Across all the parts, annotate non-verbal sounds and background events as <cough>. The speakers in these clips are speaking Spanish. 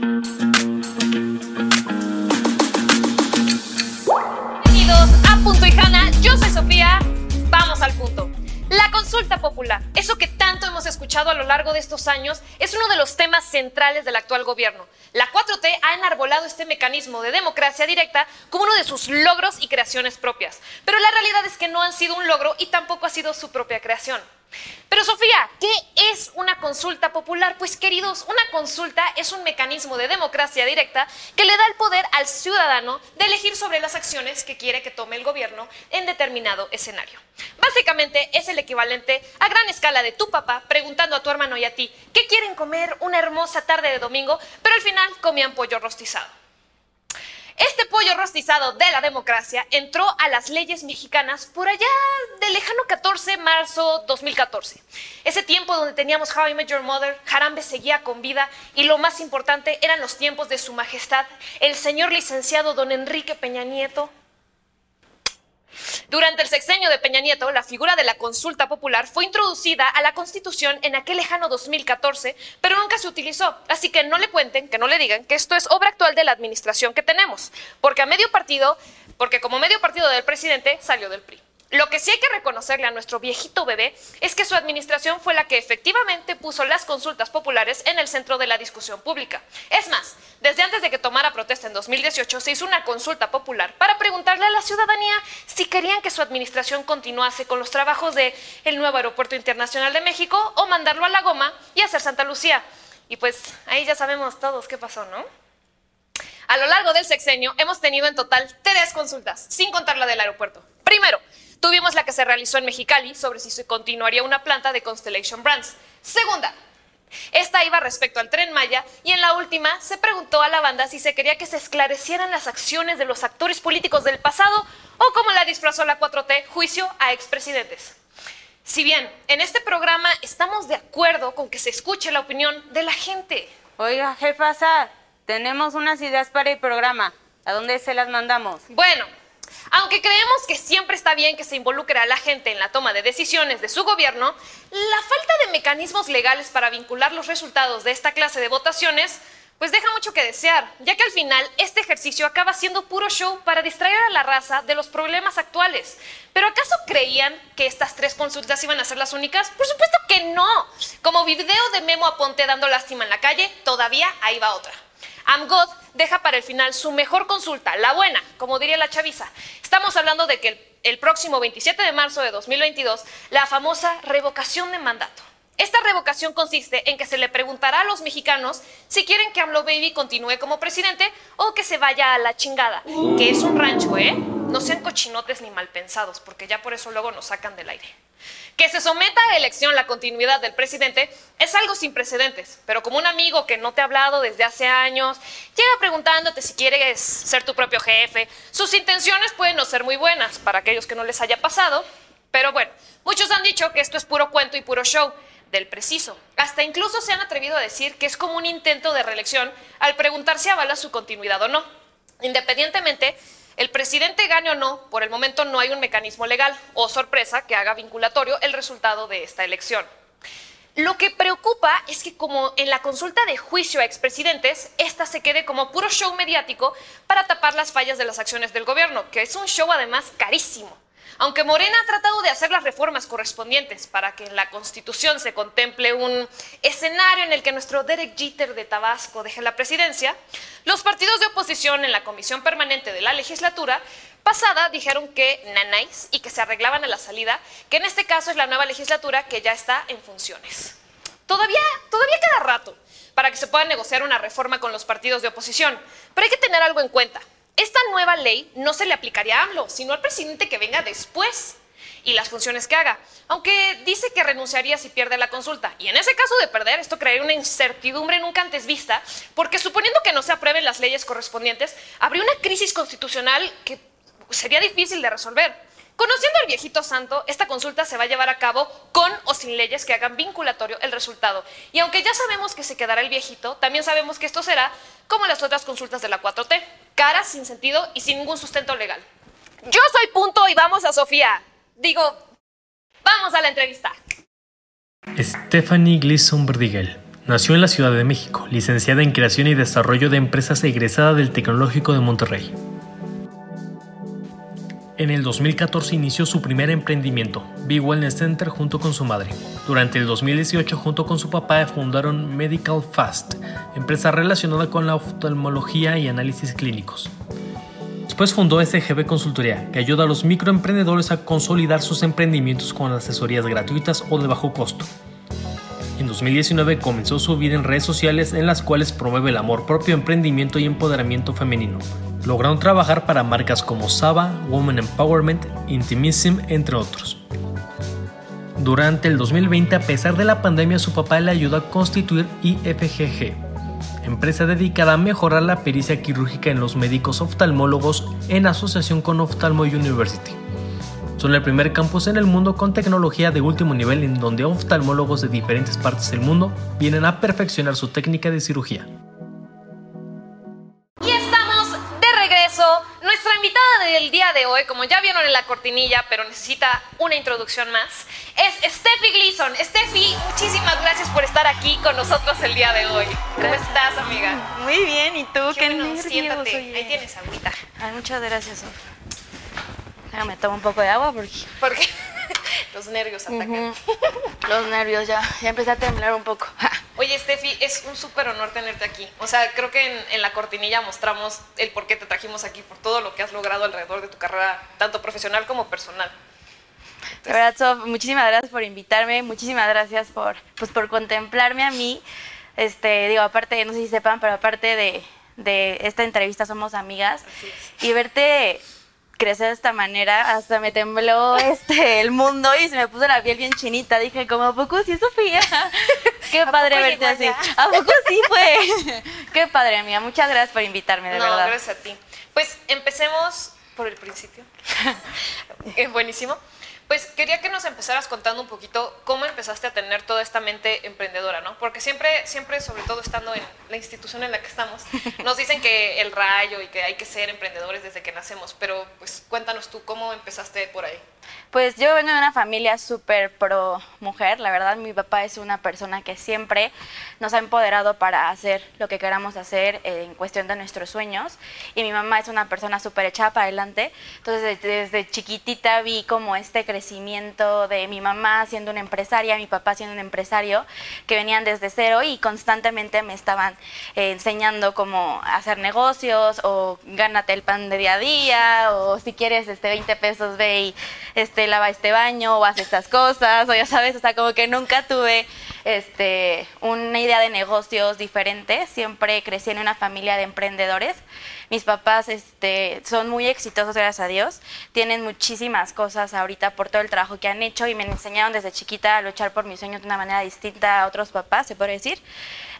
Bienvenidos a Punto y Hanna, yo soy Sofía, vamos al punto. La consulta popular, eso que tanto hemos escuchado a lo largo de estos años, es uno de los temas centrales del actual gobierno. La 4T ha enarbolado este mecanismo de democracia directa como uno de sus logros y creaciones propias. Pero la realidad es que no han sido un logro y tampoco ha sido su propia creación. Pero Sofía, ¿qué es una consulta popular? Pues queridos, una consulta es un mecanismo de democracia directa que le da el poder al ciudadano de elegir sobre las acciones que quiere que tome el gobierno en determinado escenario. Básicamente es el equivalente a gran escala de tu papá preguntando a tu hermano y a ti qué quieren comer una hermosa tarde de domingo, pero al final comían pollo rostizado. Este pollo rostizado de la democracia entró a las leyes mexicanas por allá del lejano 14 de marzo 2014. Ese tiempo donde teníamos How I Met Your Mother, Jarambe seguía con vida y lo más importante eran los tiempos de su majestad, el señor licenciado don Enrique Peña Nieto, durante el sexenio de Peña Nieto, la figura de la consulta popular fue introducida a la Constitución en aquel lejano 2014, pero nunca se utilizó. Así que no le cuenten, que no le digan que esto es obra actual de la administración que tenemos, porque medio partido, porque como medio partido del presidente salió del PRI. Lo que sí hay que reconocerle a nuestro viejito bebé es que su administración fue la que efectivamente puso las consultas populares en el centro de la discusión pública. Es más, desde antes de que tomara protesta en 2018 se hizo una consulta popular para preguntarle a la ciudadanía si querían que su administración continuase con los trabajos de el nuevo aeropuerto internacional de México o mandarlo a la goma y hacer Santa Lucía. Y pues ahí ya sabemos todos qué pasó, ¿no? A lo largo del sexenio hemos tenido en total tres consultas, sin contar la del aeropuerto. Primero, Tuvimos la que se realizó en Mexicali sobre si se continuaría una planta de Constellation Brands. Segunda, esta iba respecto al tren Maya y en la última se preguntó a la banda si se quería que se esclarecieran las acciones de los actores políticos del pasado o como la disfrazó la 4T, juicio a expresidentes. Si bien en este programa estamos de acuerdo con que se escuche la opinión de la gente. Oiga, jefa, tenemos unas ideas para el programa. ¿A dónde se las mandamos? Bueno, aunque creemos que siempre está bien que se involucre a la gente en la toma de decisiones de su gobierno, la falta de mecanismos legales para vincular los resultados de esta clase de votaciones pues deja mucho que desear, ya que al final este ejercicio acaba siendo puro show para distraer a la raza de los problemas actuales. ¿Pero acaso creían que estas tres consultas iban a ser las únicas? Por supuesto que no. Como video de Memo Aponte dando lástima en la calle, todavía ahí va otra. AMGOD deja para el final su mejor consulta, la buena, como diría la chaviza. Estamos hablando de que el, próximo 27 de marzo de 2022, la famosa revocación de mandato. Esta revocación consiste en que se le preguntará a los mexicanos si quieren que AMLO Baby continúe como presidente o que se vaya a la chingada, que es un rancho, ¿eh? No sean cochinotes ni mal pensados, porque ya por eso luego nos sacan del aire. Que se someta a elección la continuidad del presidente es algo sin precedentes, pero como un amigo que no te ha hablado desde hace años, llega preguntándote si quieres ser tu propio jefe, sus intenciones pueden no ser muy buenas para aquellos que no les haya pasado, pero bueno, muchos han dicho que esto es puro cuento y puro show del preciso. Hasta incluso se han atrevido a decir que es como un intento de reelección al preguntar si avala su continuidad o no. Independientemente, el presidente gane o no, por el momento no hay un mecanismo legal o sorpresa que haga vinculatorio el resultado de esta elección. Lo que preocupa es que como en la consulta de juicio a expresidentes, esta se quede como puro show mediático para tapar las fallas de las acciones del gobierno, que es un show además carísimo. Aunque Morena ha tratado de hacer las reformas correspondientes para que en la Constitución se contemple un escenario en el que nuestro Derek Jeter de Tabasco deje la presidencia, los partidos de oposición en la Comisión Permanente de la Legislatura pasada dijeron que nanáis y que se arreglaban a la salida, que en este caso es la nueva legislatura que ya está en funciones. Todavía, todavía queda rato para que se pueda negociar una reforma con los partidos de oposición, pero hay que tener algo en cuenta. Esta nueva ley no se le aplicaría a AMLO, sino al presidente que venga después y las funciones que haga, aunque dice que renunciaría si pierde la consulta. Y en ese caso de perder, esto crearía una incertidumbre nunca antes vista, porque suponiendo que no se aprueben las leyes correspondientes, habría una crisis constitucional que sería difícil de resolver. Conociendo al viejito santo, esta consulta se va a llevar a cabo con o sin leyes que hagan vinculatorio el resultado. Y aunque ya sabemos que se quedará el viejito, también sabemos que esto será como las otras consultas de la 4T, caras, sin sentido y sin ningún sustento legal. Yo soy punto y vamos a Sofía. Digo, vamos a la entrevista. Stephanie Gleason Verdigel Nació en la Ciudad de México, licenciada en Creación y Desarrollo de Empresas egresada del Tecnológico de Monterrey. En el 2014 inició su primer emprendimiento, Big Wellness Center, junto con su madre. Durante el 2018, junto con su papá, fundaron Medical Fast, empresa relacionada con la oftalmología y análisis clínicos. Después fundó SGB Consultoría, que ayuda a los microemprendedores a consolidar sus emprendimientos con asesorías gratuitas o de bajo costo. En 2019 comenzó su vida en redes sociales en las cuales promueve el amor propio, emprendimiento y empoderamiento femenino. Lograron trabajar para marcas como Saba, Woman Empowerment, Intimism, entre otros. Durante el 2020, a pesar de la pandemia, su papá le ayudó a constituir IFGG, empresa dedicada a mejorar la pericia quirúrgica en los médicos oftalmólogos en asociación con Oftalmo University. Son el primer campus en el mundo con tecnología de último nivel en donde oftalmólogos de diferentes partes del mundo vienen a perfeccionar su técnica de cirugía. del día de hoy, como ya vieron en la cortinilla, pero necesita una introducción más, es Steffi Gleason. Steffi, muchísimas gracias por estar aquí con nosotros el día de hoy. ¿Cómo estás, amiga? Muy bien, ¿y tú? Qué, Qué Siéntate, ahí tienes agüita. Ay, muchas gracias, Sof. Déjame tomar un poco de agua porque... <laughs> Porque <laughs> los nervios atacan. Los nervios ya, ya empecé a temblar un poco. <laughs> Oye, Steffi, es un súper honor tenerte aquí. O sea, creo que en, la cortinilla mostramos el por qué te trajimos aquí, por todo lo que has logrado alrededor de tu carrera, tanto profesional como personal. de verdad, Sof, muchísimas gracias por invitarme, muchísimas gracias por, pues, por contemplarme a mí. Este, digo, aparte, no sé si sepan, pero aparte de, de esta entrevista somos amigas. Y verte crecer de esta manera, hasta me tembló este el mundo y se me puso la piel bien chinita. Dije, como, ¿a poco sí, Sofía? <laughs> Qué padre verte así. ¿A poco sí fue? <laughs> Qué padre, amiga. Muchas gracias por invitarme, de no, verdad. gracias a ti. Pues empecemos por el principio. es <laughs> buenísimo. Pues quería que nos empezaras contando un poquito cómo empezaste a tener toda esta mente emprendedora, ¿no? Porque siempre, siempre, sobre todo estando en la institución en la que estamos, <laughs> nos dicen que el rayo y que hay que ser emprendedores desde que nacemos, pero pues cuéntanos tú cómo empezaste por ahí. Pues yo vengo de una familia súper pro mujer, la verdad mi papá es una persona que siempre nos ha empoderado para hacer lo que queramos hacer en cuestión de nuestros sueños y mi mamá es una persona súper echada para adelante, entonces desde, chiquitita vi como este crecimiento de mi mamá siendo una empresaria, mi papá siendo un empresario, que venían desde cero y constantemente me estaban eh, enseñando cómo hacer negocios o gánate el pan de día a día o si quieres este 20 pesos ve y este, lava este baño o hace estas cosas, o ya sabes, o sea, como que nunca tuve este, una idea de negocios diferente, siempre crecí en una familia de emprendedores. Mis papás este, son muy exitosos, gracias a Dios, tienen muchísimas cosas ahorita por todo el trabajo que han hecho y me enseñaron desde chiquita a luchar por mis sueños de una manera distinta a otros papás, se puede decir.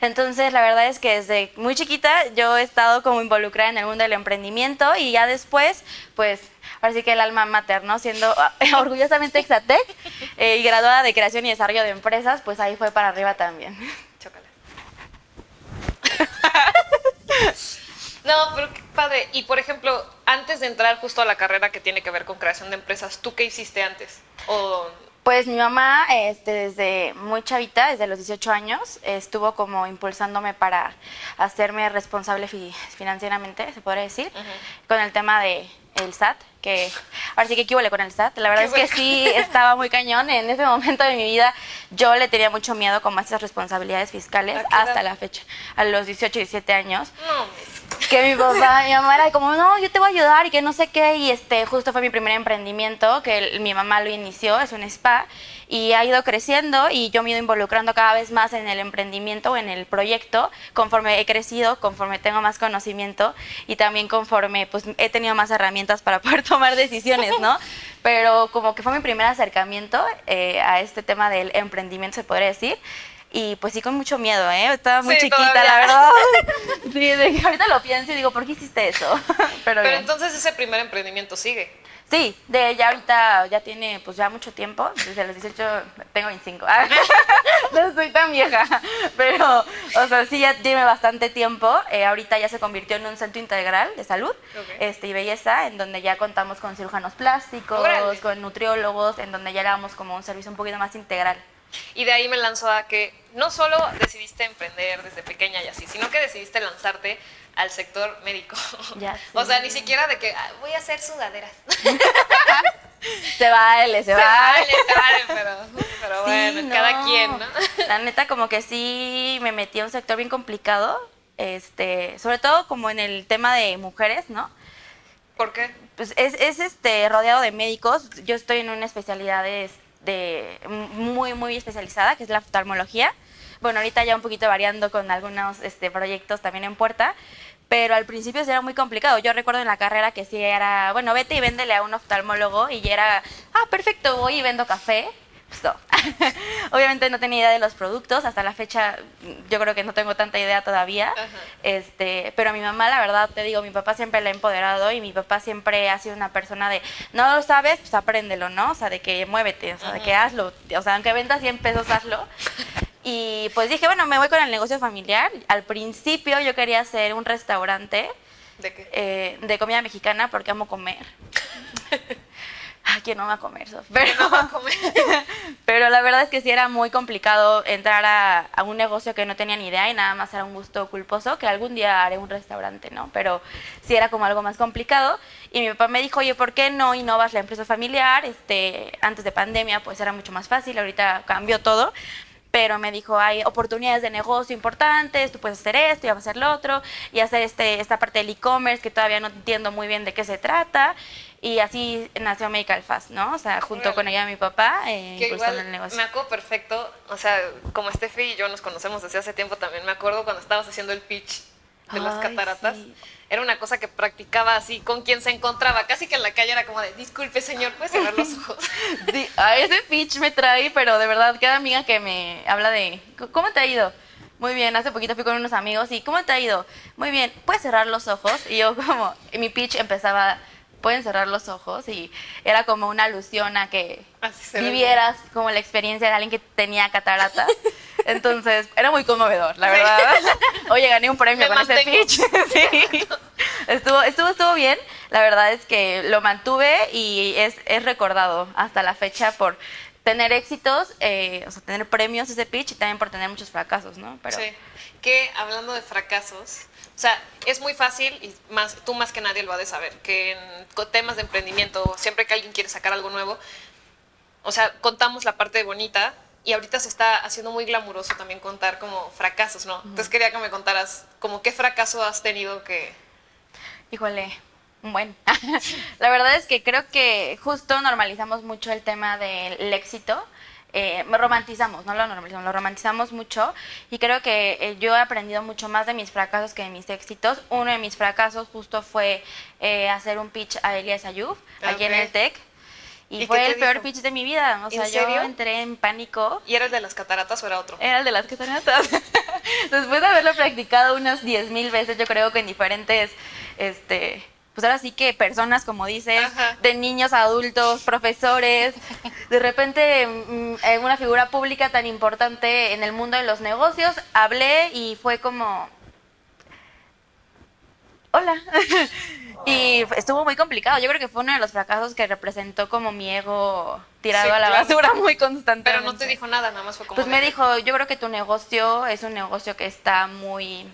Entonces, la verdad es que desde muy chiquita yo he estado como involucrada en el mundo del emprendimiento y ya después, pues ahora sí que el alma mater, ¿no? Siendo <laughs> orgullosamente Exatec eh, y graduada de creación y desarrollo de empresas, pues ahí fue para arriba también. <laughs> Chócala. no, pero qué padre. Y por ejemplo, antes de entrar justo a la carrera que tiene que ver con creación de empresas, ¿tú qué hiciste antes? O pues mi mamá, este, desde muy chavita, desde los 18 años, estuvo como impulsándome para hacerme responsable financieramente, se podría decir, con el tema de el SAT, que ahora sí que equivale con el SAT. La verdad es que sí estaba muy cañón. En ese momento de mi vida yo le tenía mucho miedo como a esas responsabilidades fiscales hasta la fecha, a los 18, 17 años. Que mi papá, mi mamá era como, no, yo te voy a ayudar y que no sé qué. Y este, justo fue mi primer emprendimiento, que mi mamá lo inició, es un spa y ha ido creciendo y yo me he ido involucrando cada vez más en el emprendimiento en el proyecto conforme he crecido, conforme tengo más conocimiento y también conforme pues he tenido más herramientas para <laughs> poder tomar decisiones, ¿no? Pero como que fue mi primer acercamiento eh, a este tema del emprendimiento, se podría decir. Y pues sí, con mucho miedo, ¿eh? Estaba muy chiquita, la verdad. <laughs> sí, ahorita lo pienso y digo, ¿por qué hiciste eso? <laughs> Pero, Pero entonces ese primer emprendimiento sigue. Sí, de ya ahorita ya tiene pues ya mucho tiempo, desde los 18 tengo 25. <laughs> no soy tan vieja, pero o sea, sí ya tiene bastante tiempo. Eh, ahorita ya se convirtió en un centro integral de salud este, y belleza, en donde ya contamos con cirujanos plásticos, con nutriólogos, en donde ya le damos como un servicio un poquito más integral. Y de ahí me lanzó a que no solo decidiste emprender desde pequeña y así, sino que decidiste lanzarte al sector médico. Ya <laughs> O sea, ni siquiera de que "Ah, voy a hacer sudaderas. <laughs> Se vale, se Se vale. vale, se vale, pero, pero Sí, bueno, no. cada quien, ¿no? La neta, como que sí me metí a un sector bien complicado, este, sobre todo como en el tema de mujeres, ¿no? ¿Por qué? Pues es, es, este, rodeado de médicos. Yo estoy en una especialidad de, de- muy, muy especializada, que es la oftalmología. Bueno, ahorita ya un poquito variando con algunos este, proyectos también en puerta, pero al principio sí era muy complicado. Yo recuerdo en la carrera que sí era, bueno, vete y véndele a un oftalmólogo y era, ah, perfecto, voy y vendo café. <laughs> Obviamente no tenía idea de los productos, hasta la fecha yo creo que no tengo tanta idea todavía. Ajá. Este, pero mi mamá, la verdad, te digo, mi papá siempre la ha empoderado y mi papá siempre ha sido una persona de, no lo sabes, pues apréndelo, ¿no? O sea, de que muévete, o sea, de que hazlo. O sea, aunque vendas 100 pesos, hazlo. Y pues dije, bueno, me voy con el negocio familiar. Al principio yo quería hacer un restaurante ¿De qué? eh, de comida mexicana porque amo comer. Ay, <laughs> ¿quién no va a comer, Sof? Pero, No va a comer. <laughs> pero la verdad es que sí era muy complicado entrar a, a un negocio que no tenía ni idea y nada más era un gusto culposo, que algún día haré un restaurante, ¿no? Pero sí era como algo más complicado. Y mi papá me dijo, oye, ¿por qué no innovas la empresa familiar? Este, antes de pandemia, pues era mucho más fácil, ahorita cambió todo. Pero me dijo, hay oportunidades de negocio importantes, tú puedes hacer esto y vas a hacer lo otro, y hacer este, esta parte del e-commerce que todavía no entiendo muy bien de qué se trata. Y así nació Medical Fast, ¿no? O sea, junto con ella y mi papá, eh, impulsando el negocio. me acuerdo perfecto, o sea, como Steffi y yo nos conocemos desde hace tiempo también, me acuerdo cuando estabas haciendo el pitch de las cataratas. sí. Era una cosa que practicaba así con quien se encontraba, casi que en la calle era como de, disculpe señor, ¿puedes cerrar los <laughs> ojos? Sí, a ese pitch me trae, pero de verdad, cada amiga que me habla de, ¿cómo te ha ido? Muy bien, hace poquito fui con unos amigos y, ¿cómo te ha ido? Muy bien, ¿puedes cerrar los ojos? Y yo como, mi pitch empezaba, ¿pueden cerrar los ojos? Y era como una alusión a que ve. vivieras como la experiencia de alguien que tenía cataratas. <laughs> Entonces, era muy conmovedor, la Sí. verdad. <laughs> Oye, gané un premio Me con ese mantengo. pitch. <laughs> Sí. Estuvo, estuvo, estuvo bien. La verdad es que lo mantuve y es, es recordado hasta la fecha por tener éxitos, eh, o sea, tener premios ese pitch y también por tener muchos fracasos, ¿no? Pero Sí, que hablando de fracasos, o sea, es muy fácil y más tú más que nadie lo ha de saber, que en temas de emprendimiento, siempre que alguien quiere sacar algo nuevo, o sea, contamos la parte bonita y ahorita se está haciendo muy glamuroso también contar como fracasos, ¿no? Entonces quería que me contaras como qué fracaso has tenido que... Híjole, bueno. <laughs> la verdad es que creo que justo normalizamos mucho el tema del éxito. Eh, romantizamos, no lo normalizamos, lo romantizamos mucho y creo que eh, yo he aprendido mucho más de mis fracasos que de mis éxitos. Uno de mis fracasos justo fue eh, hacer un pitch a Elias Ayub, aquí en el TEC. Y, ¿Y fue el peor pitch de mi vida. O ¿En sea, serio? yo entré en pánico. ¿Y era el de las cataratas o era otro? Era el de las cataratas. <laughs> Después de haberlo practicado unas 10 mil veces, yo creo que en diferentes, este, pues ahora sí que personas, como dices, Ajá. de niños, adultos, profesores, de repente mm, en una figura pública tan importante en el mundo de los negocios, hablé y fue como, hola. <laughs> y estuvo muy complicado. Yo creo que fue uno de los fracasos que representó como mi ego tirado Sí, a la claro. basura muy constantemente. Pero no te dijo nada, nada más fue como... Pues me dijo, yo creo que tu negocio es un negocio que está muy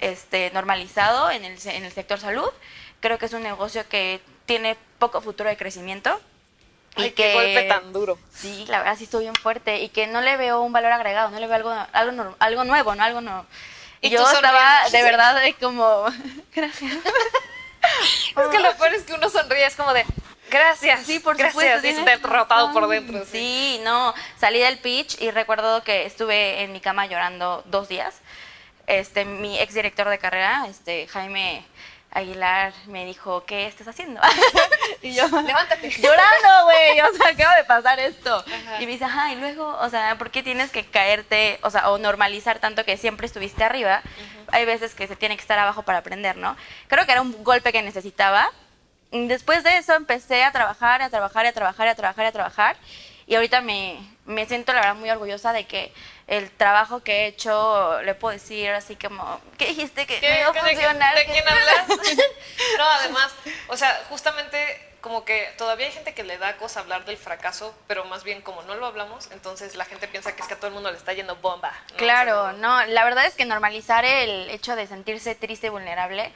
este, normalizado en el, en el sector salud. Creo que es un negocio que tiene poco futuro de crecimiento. Ay, y qué que golpe tan duro. Sí, la verdad sí estuvo bien fuerte y que no le veo un valor agregado, no le veo algo algo, nuevo, no algo no. Y, Y yo estaba de verdad de como <laughs> gracias. <laughs> Es que lo peor es que uno sonríe, es como de... Gracias. Sí, por gracias. supuesto. Y se tienes te ha rotado por dentro. Sí. no. Salí del pitch y recuerdo que estuve en mi cama llorando dos días. Este, mi ex director de carrera, este, Jaime Aguilar, me dijo, ¿qué estás haciendo? <laughs> y yo, <laughs> Levántate. llorando, güey, o sea, acaba de pasar esto. Ajá. Y me dice, ajá, y luego, o sea, ¿por qué tienes que caerte, o sea, o normalizar tanto que siempre estuviste arriba? Hay veces que se tiene que estar abajo para aprender, ¿no? Creo que era un golpe que necesitaba. Después de eso empecé a trabajar, a trabajar, a trabajar, a trabajar, a trabajar. Y ahorita me, me siento, la verdad, muy orgullosa de que el trabajo que he hecho, le puedo decir así como, ¿qué dijiste que ¿Qué- no iba a funcionar? ¿De quién <laughs> hablas? <laughs> no, además, o sea, justamente como que todavía hay gente que le da cosa hablar del fracaso, pero más bien como no lo hablamos, entonces la gente piensa que es que a todo el mundo le está yendo bomba. Claro, no, la verdad es que normalizar el hecho de sentirse triste y vulnerable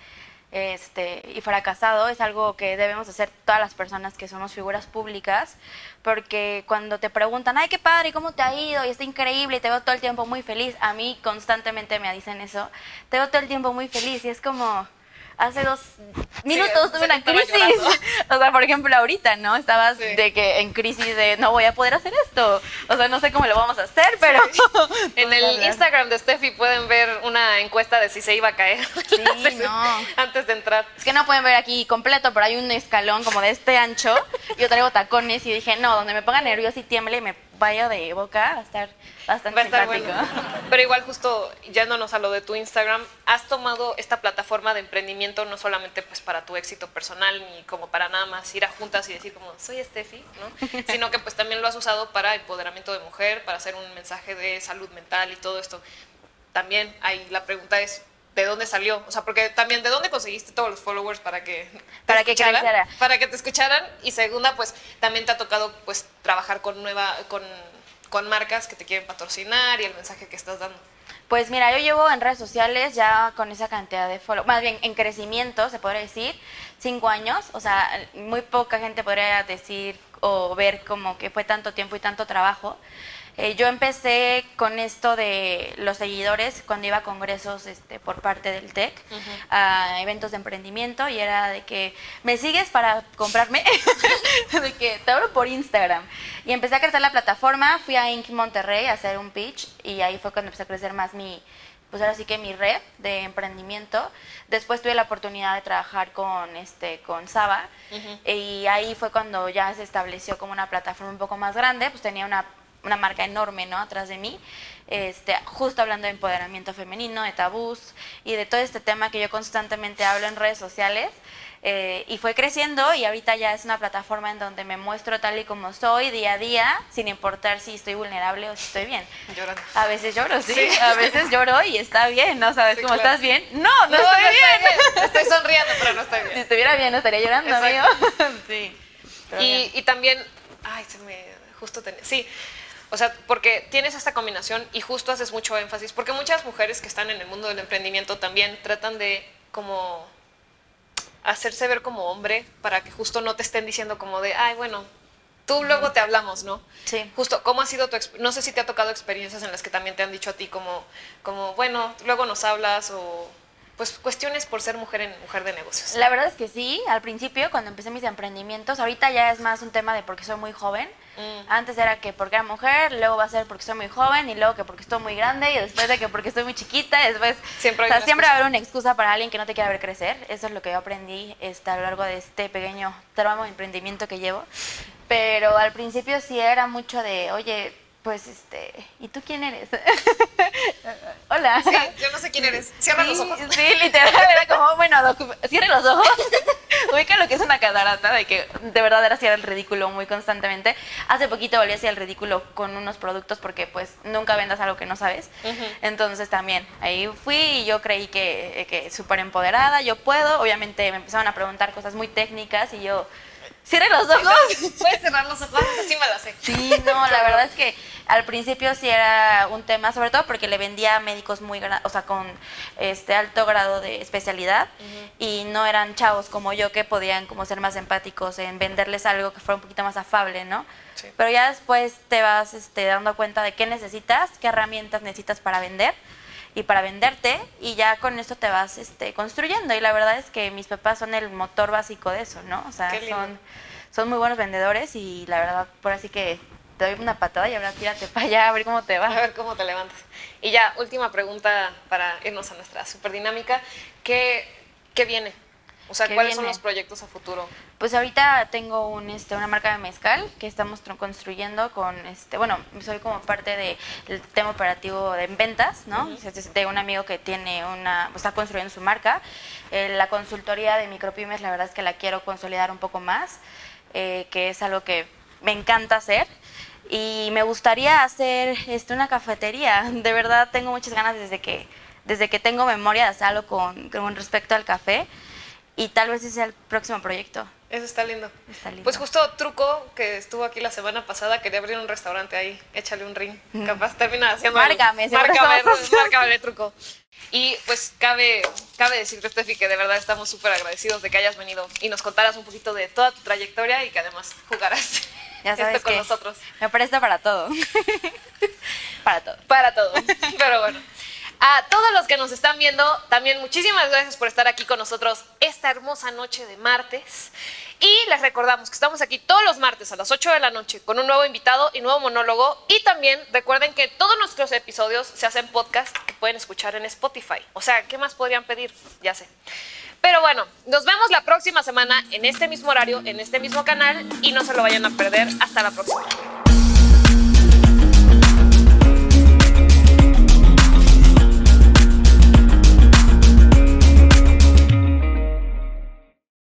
este, y fracasado es algo que debemos hacer todas las personas que somos figuras públicas, porque cuando te preguntan, ay, qué padre, ¿cómo te ha ido? Y está increíble y te veo todo el tiempo muy feliz, a mí constantemente me dicen eso, te veo todo el tiempo muy feliz y es como hace dos minutos tuve una crisis. <laughs> O sea, por ejemplo, ahorita, ¿no? Estabas de que en crisis de no voy a poder hacer esto. O sea, no sé cómo lo vamos a hacer, pero. <laughs> <laughs> en el Instagram de Steffi pueden ver una encuesta de si se iba a caer. Sí, no. Antes de entrar. Es que no pueden ver aquí completo, pero hay un escalón como de este ancho. Yo traigo tacones y dije, no, donde me ponga nervioso y tiemble y me vaya de boca va a estar bastante simpático. Pero igual justo yéndonos a lo de tu Instagram, has tomado esta plataforma de emprendimiento no solamente pues para tu éxito personal ni como para nada más ir a juntas y decir como soy Steffi, ¿no? <laughs> sino que pues también lo has usado para empoderamiento de mujer, para hacer un mensaje de salud mental y todo esto. También ahí la pregunta es de dónde salió, o sea, porque también de dónde conseguiste todos los followers para que para que creciera, para que te escucharan. Y segunda, pues también te ha tocado pues trabajar con nueva con, con marcas que te quieren patrocinar y el mensaje que estás dando. Pues mira, yo llevo en redes sociales ya con esa cantidad de followers, más bien en crecimiento, se podría decir, cinco años, o sea, muy poca gente podría decir o ver como que fue tanto tiempo y tanto trabajo. Eh, yo empecé con esto de los seguidores cuando iba a congresos este, por parte del TEC, a eventos de emprendimiento, y era de que, ¿me sigues para comprarme? <laughs> de que te abro por Instagram. Y empecé a crecer la plataforma, fui a Inc. Monterrey a hacer un pitch, y ahí fue cuando empecé a crecer más mi, pues ahora sí que mi red de emprendimiento. Después tuve la oportunidad de trabajar con este con Saba y ahí fue cuando ya se estableció como una plataforma un poco más grande, pues tenía una una marca enorme, ¿no? Atrás de mí, este, justo hablando de empoderamiento femenino, de tabús y de todo este tema que yo constantemente hablo en redes sociales. Eh, y fue creciendo y ahorita ya es una plataforma en donde me muestro tal y como soy día a día, sin importar si estoy vulnerable o si estoy bien. Llorando. A veces lloro, sí. A veces lloro y está bien, ¿no? ¿Sabes cómo estás bien? No, no, estoy, bien. Estoy <laughs> sonriendo, pero no estoy bien. Si estuviera bien, no estaría llorando, amigo. <laughs> sí. Y, y, también, ay, se me, justo tenía, sí, o sea, porque tienes esta combinación y justo haces mucho énfasis, porque muchas mujeres que están en el mundo del emprendimiento también tratan de como hacerse ver como hombre para que justo no te estén diciendo como de, ay, bueno, tú luego te hablamos, ¿no? Sí. Justo, ¿cómo ha sido tu No sé si te ha tocado experiencias en las que también te han dicho a ti como, como bueno, luego nos hablas o pues cuestiones por ser mujer en mujer de negocios. La verdad es que sí, al principio cuando empecé mis emprendimientos, ahorita ya es más un tema de porque soy muy joven. Mm. Antes era que porque era mujer, luego va a ser porque soy muy joven y luego que porque estoy muy grande y después de que porque estoy muy chiquita, después siempre, o sea, siempre va a haber una excusa para alguien que no te quiera ver crecer. Eso es lo que yo aprendí este, a lo largo de este pequeño tramo de emprendimiento que llevo. Pero al principio sí era mucho de, oye, pues este, ¿y tú quién eres? <laughs> Sí, <laughs> yo no sé quién eres. Cierra los ojos. Sí, literal, <laughs> era como, bueno, cierre los ojos. <laughs> Ubica lo que es una catarata, de que de verdad era hacer el ridículo muy constantemente. Hace poquito volví a hacer el ridículo con unos productos porque pues nunca vendas algo que no sabes. Entonces también, ahí fui y yo creí que, que súper empoderada, yo puedo. Obviamente me empezaron a preguntar cosas muy técnicas y yo Cierre los ojos. <laughs> Puedes cerrar los ojos, así me lo sé. Sí, no, la verdad es que al principio sí era un tema, sobre todo porque le vendía a médicos muy, o sea, con este alto grado de especialidad y no eran chavos como yo que podían como ser más empáticos en venderles algo que fuera un poquito más afable, ¿no? Sí. Pero ya después te vas este, dando cuenta de qué necesitas, qué herramientas necesitas para vender y para venderte y ya con esto te vas este, construyendo y la verdad es que mis papás son el motor básico de eso, ¿no? O sea, son, son muy buenos vendedores y la verdad, por así que te doy una patada y ahora tírate para allá a ver cómo te va. A ver cómo te levantas. Y ya, última pregunta para irnos a nuestra super dinámica. ¿Qué, qué viene? O sea, ¿cuáles son los proyectos a futuro? Pues ahorita tengo un, este, una marca de mezcal que estamos construyendo con, este, bueno, soy como parte del tema operativo de ventas, ¿no? De un amigo que tiene una, está construyendo su marca. Eh, la consultoría de micropymes, la verdad es que la quiero consolidar un poco más, eh, que es algo que me encanta hacer. Y me gustaría hacer este, una cafetería. <laughs> De verdad tengo muchas ganas desde que, desde que tengo memoria de hacer algo con, con respecto al café y tal vez ese sea el próximo proyecto. Eso está lindo. Está lindo. Pues justo Truco, que estuvo aquí la semana pasada, quería abrir un restaurante ahí. Échale un ring. Capaz termina haciendo... algo. Márcame, seguro Márcame, márcame, Truco. Y pues cabe, cabe decirte, Steffi, que de verdad estamos súper agradecidos de que hayas venido y nos contaras un poquito de toda tu trayectoria y que además jugaras <laughs> Ya sabes esto con que nosotros. Me presto <laughs> para todo. para todo. Para <laughs> todo. Pero bueno. A todos los que nos están viendo, también muchísimas gracias por estar aquí con nosotros esta hermosa noche de martes. Y les recordamos que estamos aquí todos los martes a las 8 de la noche con un nuevo invitado y nuevo monólogo. Y también recuerden que todos nuestros episodios se hacen podcast que pueden escuchar en Spotify. O sea, ¿qué más podrían pedir? Ya sé. Pero bueno, nos vemos la próxima semana en este mismo horario, en este mismo canal y no se lo vayan a perder. Hasta la próxima.